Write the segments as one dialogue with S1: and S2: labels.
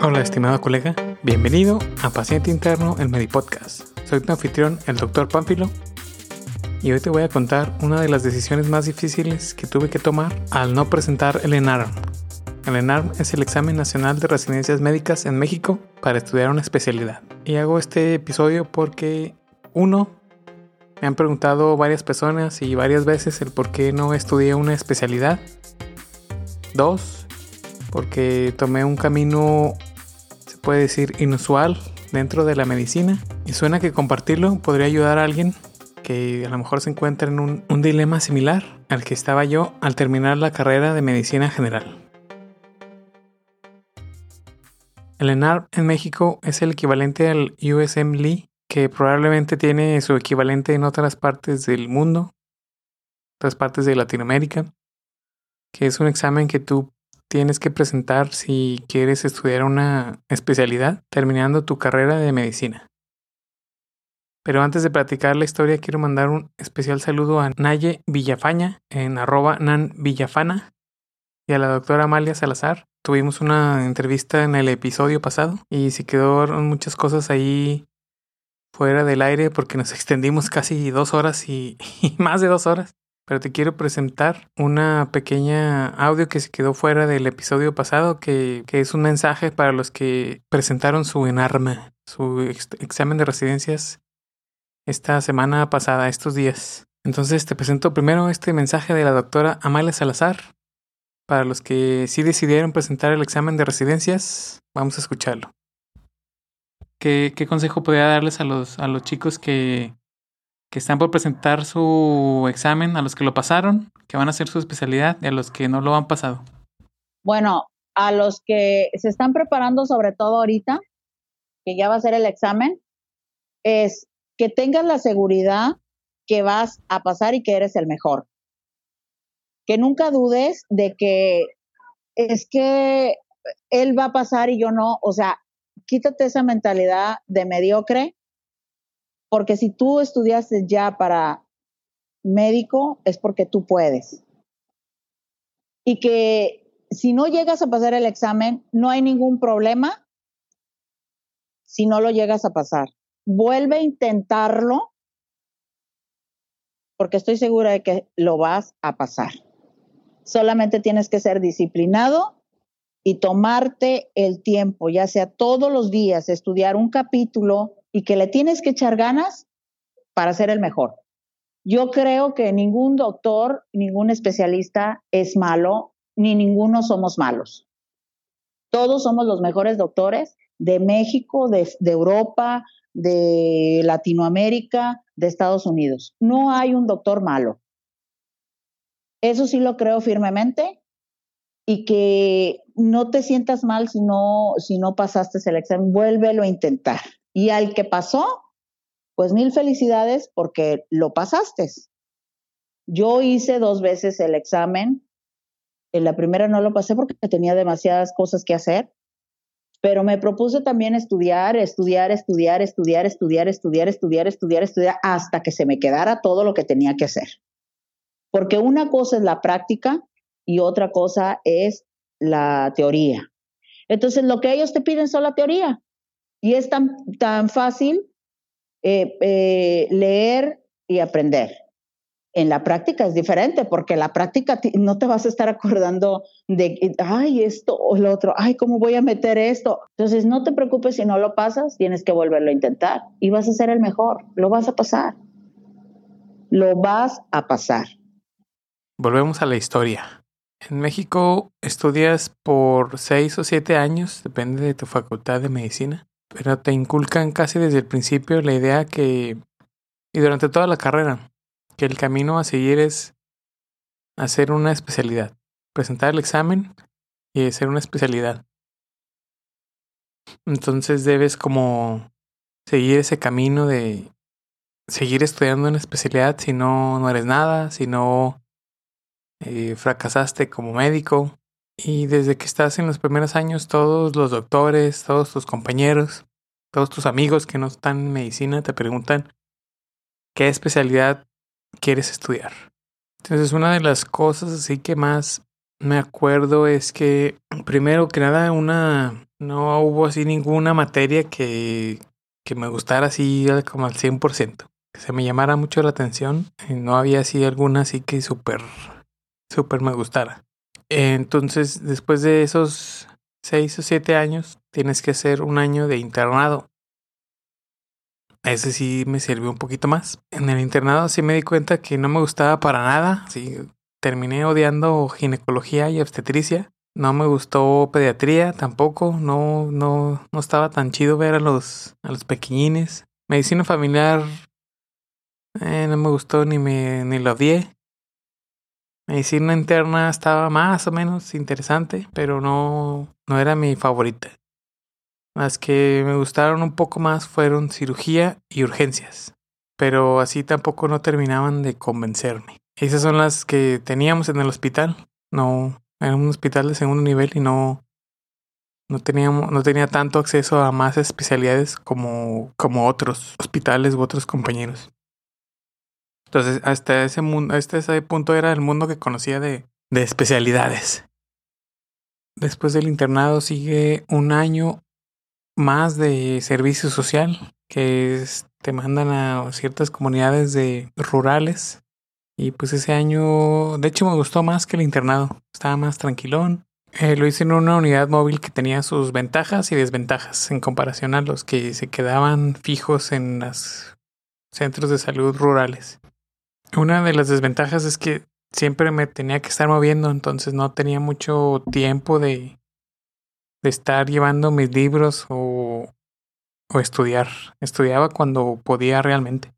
S1: Hola, estimado colega. Bienvenido a Paciente Interno, el Medipodcast. Soy tu anfitrión, el Dr. Pánfilo. Y hoy te voy a contar una de las decisiones más difíciles que tuve que tomar al no presentar el ENARM. El ENARM es el examen nacional de residencias médicas en México para estudiar una especialidad. Y hago este episodio porque, uno, me han preguntado varias personas y varias veces el por qué no estudié una especialidad. Dos, porque tomé un camino, puede decir, inusual dentro de la medicina. Y suena que compartirlo podría ayudar a alguien que a lo mejor se encuentra en un, dilema similar al que estaba yo al terminar la carrera de medicina general. El ENAR en México es el equivalente al USMLE, que probablemente tiene su equivalente en otras partes del mundo, otras partes de Latinoamérica, que es un examen que tú tienes que presentar si quieres estudiar una especialidad terminando tu carrera de medicina. Pero antes de platicar la historia, quiero mandar un especial saludo a Naye Villafaña en arroba Nan Villafana y a la doctora Amalia Salazar. Tuvimos una entrevista en el episodio pasado y se quedaron muchas cosas ahí fuera del aire porque nos extendimos casi dos horas y, y más de dos horas pero te quiero presentar una pequeña audio que se quedó fuera del episodio pasado, que, que es un mensaje para los que presentaron su ENARMA, su ex examen de residencias esta semana pasada, estos días. Entonces te presento primero este mensaje de la doctora Amalia Salazar. Para los que sí decidieron presentar el examen de residencias, vamos a escucharlo. ¿Qué, qué consejo podría darles a los, a los chicos que, que están por presentar su examen, a los que lo pasaron, que van a hacer su especialidad y a los que no lo han pasado?
S2: Bueno, a los que se están preparando, sobre todo ahorita, que ya va a ser el examen, es que tengas la seguridad que vas a pasar y que eres el mejor. Que nunca dudes de que es que él va a pasar y yo no. O sea, quítate esa mentalidad de mediocre porque si tú estudiaste ya para médico, es porque tú puedes. Y que si no llegas a pasar el examen, no hay ningún problema si no lo llegas a pasar. Vuelve a intentarlo porque estoy segura de que lo vas a pasar. Solamente tienes que ser disciplinado y tomarte el tiempo, ya sea todos los días, estudiar un capítulo y que le tienes que echar ganas para ser el mejor. Yo creo que ningún doctor, ningún especialista es malo, ni ninguno somos malos. Todos somos los mejores doctores de México, de, Europa, de Latinoamérica, de Estados Unidos. No hay un doctor malo. Eso sí lo creo firmemente y que no te sientas mal si no, si no pasaste el examen, vuélvelo a intentar. Y al que pasó, pues mil felicidades porque lo pasaste. Yo hice dos veces el examen. En la primera no lo pasé porque tenía demasiadas cosas que hacer, pero me propuse también estudiar, estudiar, estudiar, estudiar, estudiar, estudiar, estudiar, estudiar, hasta que se me quedara todo lo que tenía que hacer. Porque una cosa es la práctica y otra cosa es la teoría. Entonces, lo que ellos te piden son la teoría. Y es tan, tan fácil eh, eh, leer y aprender. En la práctica es diferente, porque en la práctica no te vas a estar acordando de, ay, esto o lo otro, ay, ¿cómo voy a meter esto? Entonces, no te preocupes si no lo pasas, tienes que volverlo a intentar y vas a ser el mejor, lo vas a pasar. Lo vas a pasar.
S1: Volvemos a la historia. En México estudias por seis o siete años, depende de tu facultad de medicina pero te inculcan casi desde el principio la idea que, y durante toda la carrera, que el camino a seguir es hacer una especialidad, presentar el examen y hacer una especialidad. Entonces debes como seguir ese camino de seguir estudiando una especialidad si no, no eres nada, si no eh, fracasaste como médico, y desde que estás en los primeros años, todos los doctores, todos tus compañeros, todos tus amigos que no están en medicina te preguntan qué especialidad quieres estudiar. Entonces, una de las cosas así que más me acuerdo es que, primero que nada, una, no hubo así ninguna materia que, que me gustara así como al 100%. Que se me llamara mucho la atención. Y no había así alguna así que súper, súper me gustara. Entonces, después de esos seis o siete años, tienes que hacer un año de internado. Ese sí me sirvió un poquito más. En el internado sí me di cuenta que no me gustaba para nada. Sí, terminé odiando ginecología y obstetricia. No me gustó pediatría tampoco. No, no, no estaba tan chido ver a los, a los pequeñines. Medicina familiar eh, no me gustó ni me ni lo odié. Medicina interna estaba más o menos interesante, pero no, no era mi favorita. Las que me gustaron un poco más fueron cirugía y urgencias, pero así tampoco no terminaban de convencerme. Esas son las que teníamos en el hospital. No, era un hospital de segundo nivel y no, no teníamos, no tenía tanto acceso a más especialidades como, como otros hospitales u otros compañeros. Entonces, hasta ese mundo, hasta ese punto era el mundo que conocía de, de especialidades. Después del internado sigue un año más de servicio social, que te mandan a ciertas comunidades de rurales. Y pues ese año, de hecho, me gustó más que el internado. Estaba más tranquilón. Eh, lo hice en una unidad móvil que tenía sus ventajas y desventajas en comparación a los que se quedaban fijos en los centros de salud rurales. Una de las desventajas es que siempre me tenía que estar moviendo, entonces no tenía mucho tiempo de, de estar llevando mis libros o, o estudiar. Estudiaba cuando podía realmente.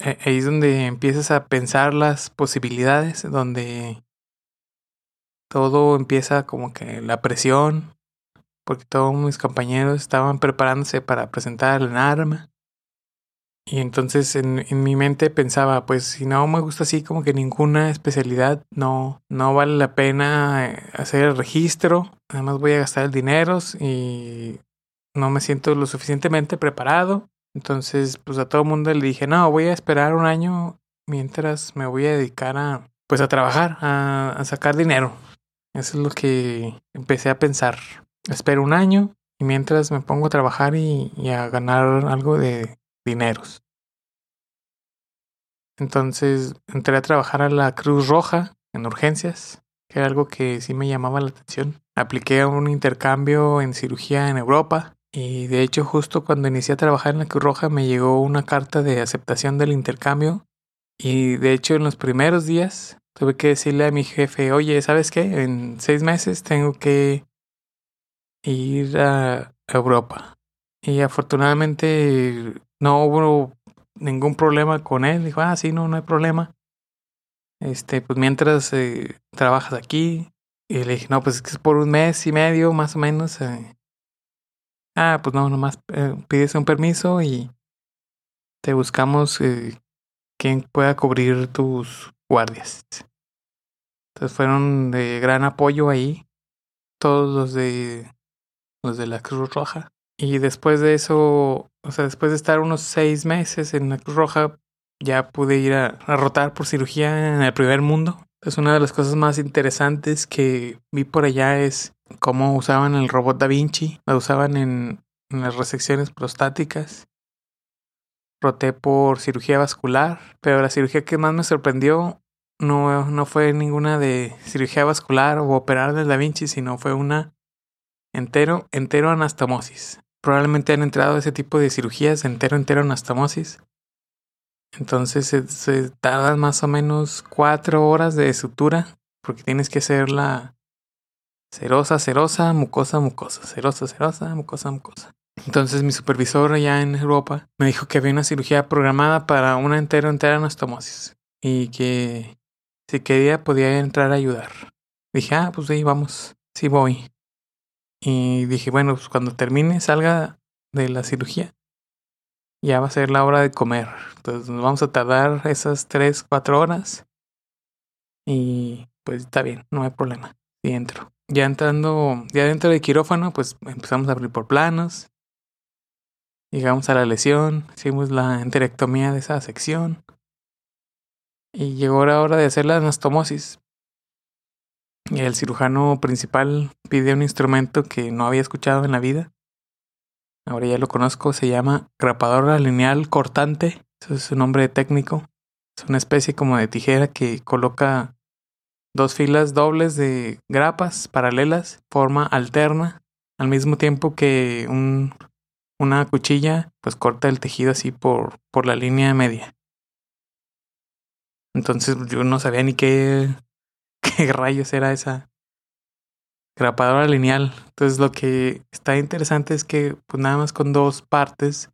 S1: Eh, ahí es donde empiezas a pensar las posibilidades, donde todo empieza como que la presión, porque todos mis compañeros estaban preparándose para presentar el arma. Y entonces en, mi mente pensaba, pues si no me gusta así como que ninguna especialidad, no, no vale la pena eh, hacer el registro, además voy a gastar el dinero y no me siento lo suficientemente preparado. Entonces, pues a todo el mundo le dije, no, voy a esperar un año mientras me voy a dedicar a, pues a trabajar, a, sacar dinero. Eso es lo que empecé a pensar. Espero un año y mientras me pongo a trabajar y a ganar algo de, dineros. Entonces entré a trabajar a la Cruz Roja en urgencias, que era algo que sí me llamaba la atención. Apliqué un intercambio en cirugía en Europa y de hecho justo cuando inicié a trabajar en la Cruz Roja me llegó una carta de aceptación del intercambio y de hecho en los primeros días tuve que decirle a mi jefe, oye, ¿sabes qué? En seis meses tengo que ir a Europa. Y afortunadamente no hubo ningún problema con él. Dijo, ah, sí, no, no hay problema. Este, pues mientras eh, trabajas aquí. Y le dije, no, pues es que es por un mes y medio, más o menos. Eh. Ah, pues no, nomás eh, pides un permiso y te buscamos quien pueda cubrir tus guardias. Entonces fueron de gran apoyo ahí. Todos los de los de la Cruz Roja. Y después de eso, o sea, después de estar unos seis meses en la Cruz Roja, ya pude ir a, rotar por cirugía en el primer mundo. Es una de las cosas más interesantes que vi por allá es cómo usaban el robot Da Vinci, lo usaban en, en las resecciones prostáticas. Roté por cirugía vascular, pero la cirugía que más me sorprendió no, no fue ninguna de cirugía vascular o operar del Da Vinci, sino fue una entero, entero anastomosis. Probablemente han entrado ese tipo de cirugías entero, entero anastomosis. Entonces se, se tardan más o menos cuatro horas de sutura porque tienes que hacer la cerosa, cerosa, mucosa, mucosa, cerosa, cerosa, mucosa, mucosa. Entonces mi supervisor allá en Europa me dijo que había una cirugía programada para una entero, entera anastomosis y que si quería podía entrar a ayudar. Dije, ah, pues ahí vamos, sí voy. Y dije, bueno, pues cuando termine, salga de la cirugía, ya va a ser la hora de comer. Entonces nos vamos a tardar esas tres, cuatro horas. Y pues está bien, no hay problema. Sí entro. Ya entrando, ya dentro del quirófano, pues empezamos a abrir por planos. Llegamos a la lesión, hicimos la enterectomía de esa sección. Y llegó la hora de hacer la anastomosis. Y el cirujano principal pide un instrumento que no había escuchado en la vida. Ahora ya lo conozco, se llama grapadora lineal cortante. Ese es su nombre técnico. Es una especie como de tijera que coloca dos filas dobles de grapas paralelas, forma alterna, al mismo tiempo que un, una cuchilla pues corta el tejido así por, por la línea media. Entonces yo no sabía ni qué, qué rayos era esa grapadora lineal. Entonces lo que está interesante es que pues nada más con dos partes,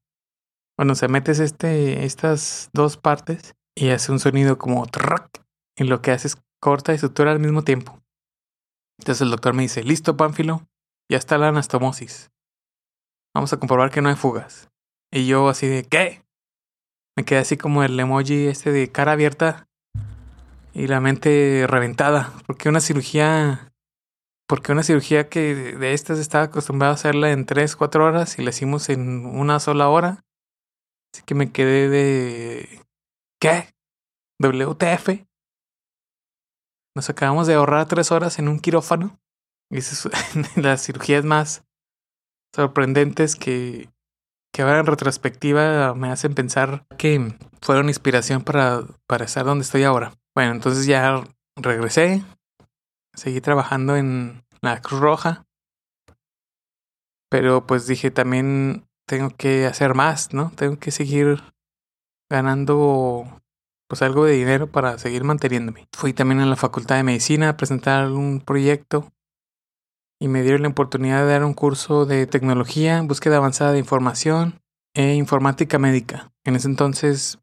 S1: bueno, se metes este, estas dos partes y hace un sonido como track y lo que hace es corta y sutura al mismo tiempo. Entonces el doctor me dice, listo, Pánfilo, ya está la anastomosis. Vamos a comprobar que no hay fugas. Y yo así de, ¿qué? Me quedé así como el emoji este de cara abierta y la mente reventada. Porque una cirugía, porque una cirugía que de estas estaba acostumbrado a hacerla en 3, 4 horas y la hicimos en una sola hora. Así que me quedé de, ¿qué? WTF. Nos acabamos de ahorrar tres horas en un quirófano. Y es las cirugías más sorprendentes que, que ahora en retrospectiva me hacen pensar que fueron inspiración para, para estar donde estoy ahora. Bueno, entonces ya regresé, seguí trabajando en la Cruz Roja, pero pues dije también tengo que hacer más, ¿no? Tengo que seguir ganando pues algo de dinero para seguir manteniéndome. Fui también a la Facultad de Medicina a presentar un proyecto y me dieron la oportunidad de dar un curso de tecnología, búsqueda avanzada de información e informática médica. En ese entonces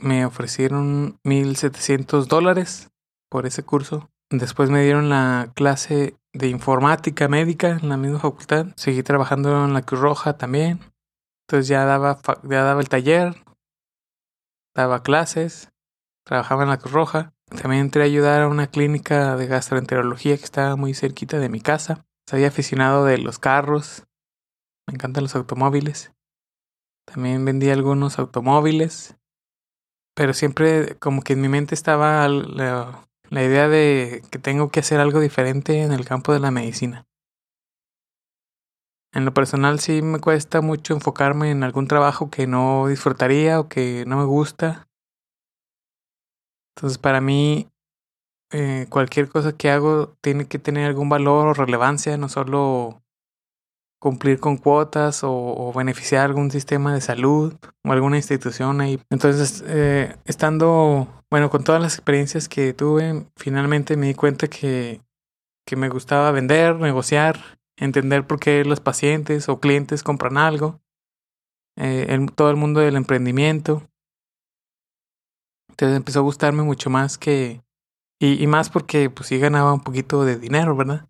S1: me ofrecieron 1.700 dólares por ese curso. Después me dieron la clase de informática médica en la misma facultad. Seguí trabajando en la Cruz Roja también. Entonces ya daba, ya daba el taller, daba clases trabajaba en la Cruz Roja. También entré a ayudar a una clínica de gastroenterología que estaba muy cerquita de mi casa. Soy aficionado de los carros. Me encantan los automóviles. También vendí algunos automóviles. Pero siempre como que en mi mente estaba la, idea de que tengo que hacer algo diferente en el campo de la medicina. En lo personal sí me cuesta mucho enfocarme en algún trabajo que no disfrutaría o que no me gusta entonces, para mí, eh, cualquier cosa que hago tiene que tener algún valor o relevancia, no solo cumplir con cuotas o, beneficiar algún sistema de salud o alguna institución ahí. Entonces, eh, estando, bueno, con todas las experiencias que tuve, finalmente me di cuenta que, que me gustaba vender, negociar, entender por qué los pacientes o clientes compran algo, eh, todo el mundo del emprendimiento. Entonces empezó a gustarme mucho más que... Y, y más porque pues sí ganaba un poquito de dinero, ¿verdad?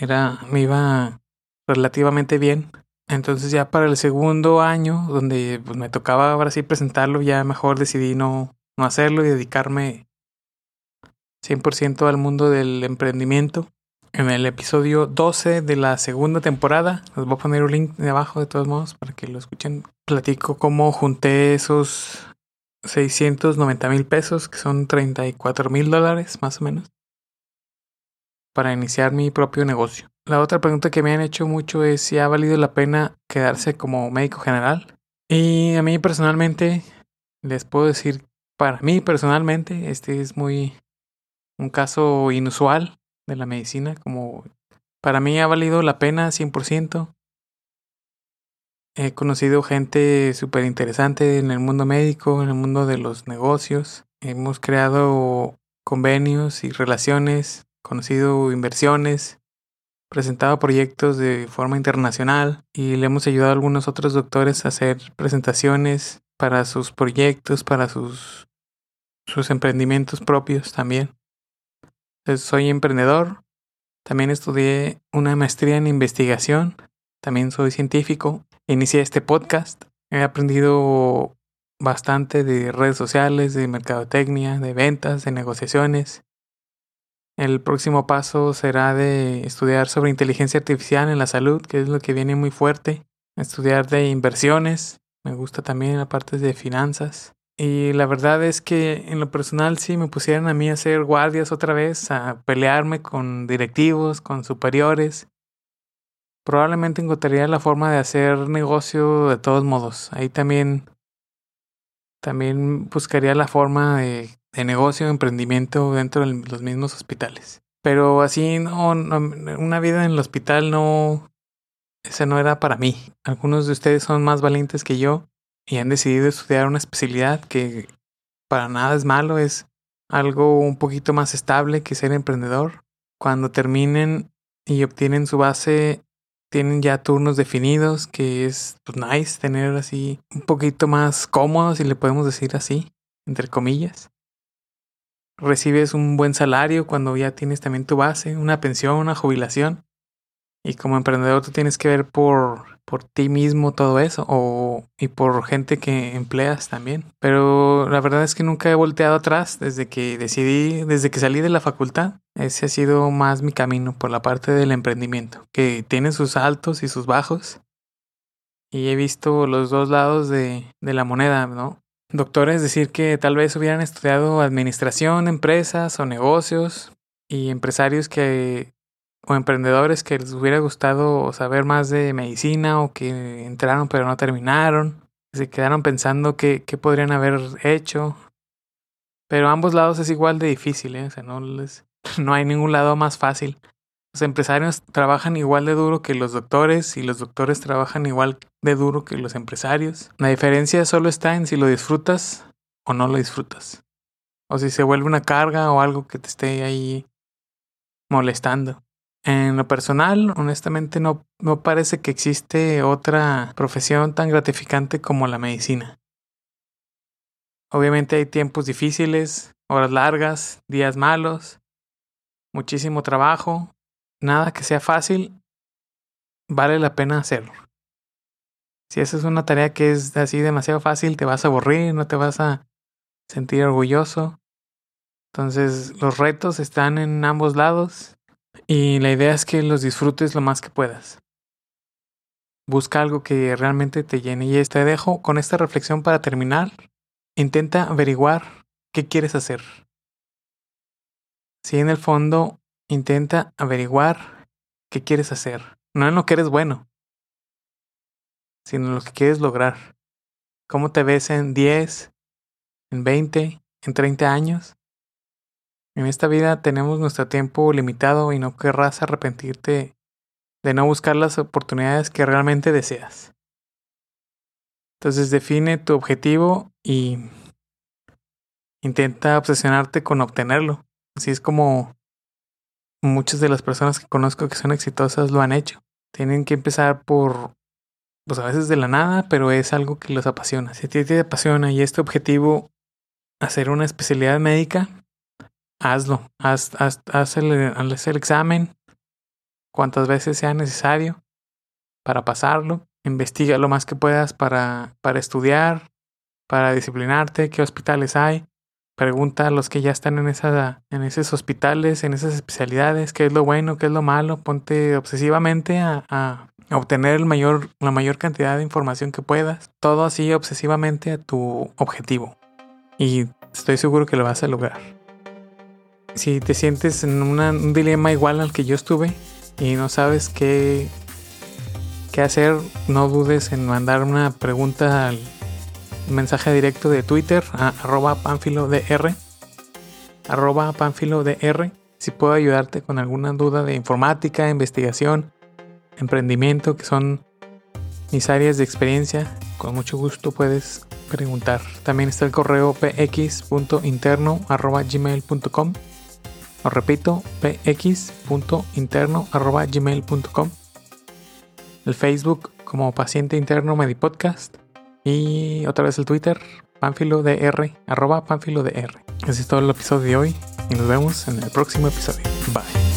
S1: Era, me iba relativamente bien. Entonces ya para el segundo año, donde pues, me tocaba ahora sí presentarlo, ya mejor decidí no, no hacerlo y dedicarme 100% al mundo del emprendimiento. En el episodio 12 de la segunda temporada, les voy a poner un link de abajo de todos modos para que lo escuchen. Platico cómo junté esos 690 mil pesos, que son 34 mil dólares más o menos, para iniciar mi propio negocio. La otra pregunta que me han hecho mucho es si ha valido la pena quedarse como médico general. Y a mí personalmente, les puedo decir, para mí personalmente, este es muy un caso inusual de la medicina, como para mí ha valido la pena 100%. He conocido gente súper interesante en el mundo médico, en el mundo de los negocios. Hemos creado convenios y relaciones, conocido inversiones, presentado proyectos de forma internacional y le hemos ayudado a algunos otros doctores a hacer presentaciones para sus proyectos, para sus, sus emprendimientos propios también. soy emprendedor, también estudié una maestría en investigación, también soy científico inicié este podcast. He aprendido bastante de redes sociales, de mercadotecnia, de ventas, de negociaciones. El próximo paso será de estudiar sobre inteligencia artificial en la salud, que es lo que viene muy fuerte. Estudiar de inversiones. Me gusta también la parte de finanzas. Y la verdad es que en lo personal, si me pusieran a mí a hacer guardias otra vez, a pelearme con directivos, con superiores, probablemente encontraría la forma de hacer negocio de todos modos. Ahí también, también buscaría la forma de, de negocio, emprendimiento dentro de los mismos hospitales. Pero así, no, una vida en el hospital no, esa no era para mí. Algunos de ustedes son más valientes que yo y han decidido estudiar una especialidad que para nada es malo, es algo un poquito más estable que ser emprendedor. Cuando terminen y obtienen su base, tienen ya turnos definidos, que es pues, nice tener así un poquito más cómodo, si le podemos decir así, entre comillas recibes un buen salario cuando ya tienes también tu base, una pensión, una jubilación. Y como emprendedor tú tienes que ver por, por ti mismo todo eso y por gente que empleas también. Pero la verdad es que nunca he volteado atrás desde que decidí, desde que salí de la facultad. Ese ha sido más mi camino por la parte del emprendimiento, que tiene sus altos y sus bajos. Y he visto los dos lados de, de la moneda, ¿no? Doctores decir que tal vez hubieran estudiado administración, empresas o negocios y empresarios que o emprendedores que les hubiera gustado saber más de medicina o que entraron pero no terminaron, se quedaron pensando qué, qué podrían haber hecho. Pero ambos lados es igual de difícil, ¿eh? o sea, no, les, no hay ningún lado más fácil. Los empresarios trabajan igual de duro que los doctores y los doctores trabajan igual de duro que los empresarios. La diferencia solo está en si lo disfrutas o no lo disfrutas. O si se vuelve una carga o algo que te esté ahí molestando. En lo personal, honestamente no, no parece que existe otra profesión tan gratificante como la medicina. Obviamente hay tiempos difíciles, horas largas, días malos, muchísimo trabajo, nada que sea fácil, vale la pena hacerlo. Si esa es una tarea que es así demasiado fácil, te vas a aburrir, no te vas a sentir orgulloso. Entonces los retos están en ambos lados y la idea es que los disfrutes lo más que puedas. Busca algo que realmente te llene y te dejo con esta reflexión para terminar. Intenta averiguar qué quieres hacer. Si en el fondo Intenta averiguar qué quieres hacer, no en lo que eres bueno, sino en lo que quieres lograr. ¿Cómo te ves en 10, en 20, en 30 años? En esta vida tenemos nuestro tiempo limitado y no querrás arrepentirte de no buscar las oportunidades que realmente deseas. Entonces define tu objetivo y intenta obsesionarte con obtenerlo. Así es como muchas de las personas que conozco que son exitosas lo han hecho. Tienen que empezar por, pues a veces de la nada, pero es algo que los apasiona. Si a ti te apasiona y este objetivo, hacer una especialidad médica, hazlo. Haz, haz, el, haz el examen cuantas veces sea necesario para pasarlo. Investiga lo más que puedas para, para estudiar, para disciplinarte, qué hospitales hay. Pregunta a los que ya están en, esa, en esos hospitales, en esas especialidades, qué es lo bueno, qué es lo malo. Ponte obsesivamente a, a obtener el mayor, la mayor cantidad de información que puedas. Todo así obsesivamente a tu objetivo. Y estoy seguro que lo vas a lograr. Si te sientes en un dilema igual al que yo estuve y no sabes qué, qué hacer, no dudes en mandar una pregunta al mensaje directo de Twitter a arroba panfilodr. Arroba panfilodr. Si puedo ayudarte con alguna duda de informática, investigación, emprendimiento, que son mis áreas de experiencia, con mucho gusto puedes preguntar. También está el correo px.interno arroba gmail.com. Lo repito, px.interno arroba gmail.com. El Facebook como paciente interno Medipodcast y otra vez el Twitter, Panfilo DR, arroba Panfilo DR. Ese es todo el episodio de hoy y nos vemos en el próximo episodio. Bye.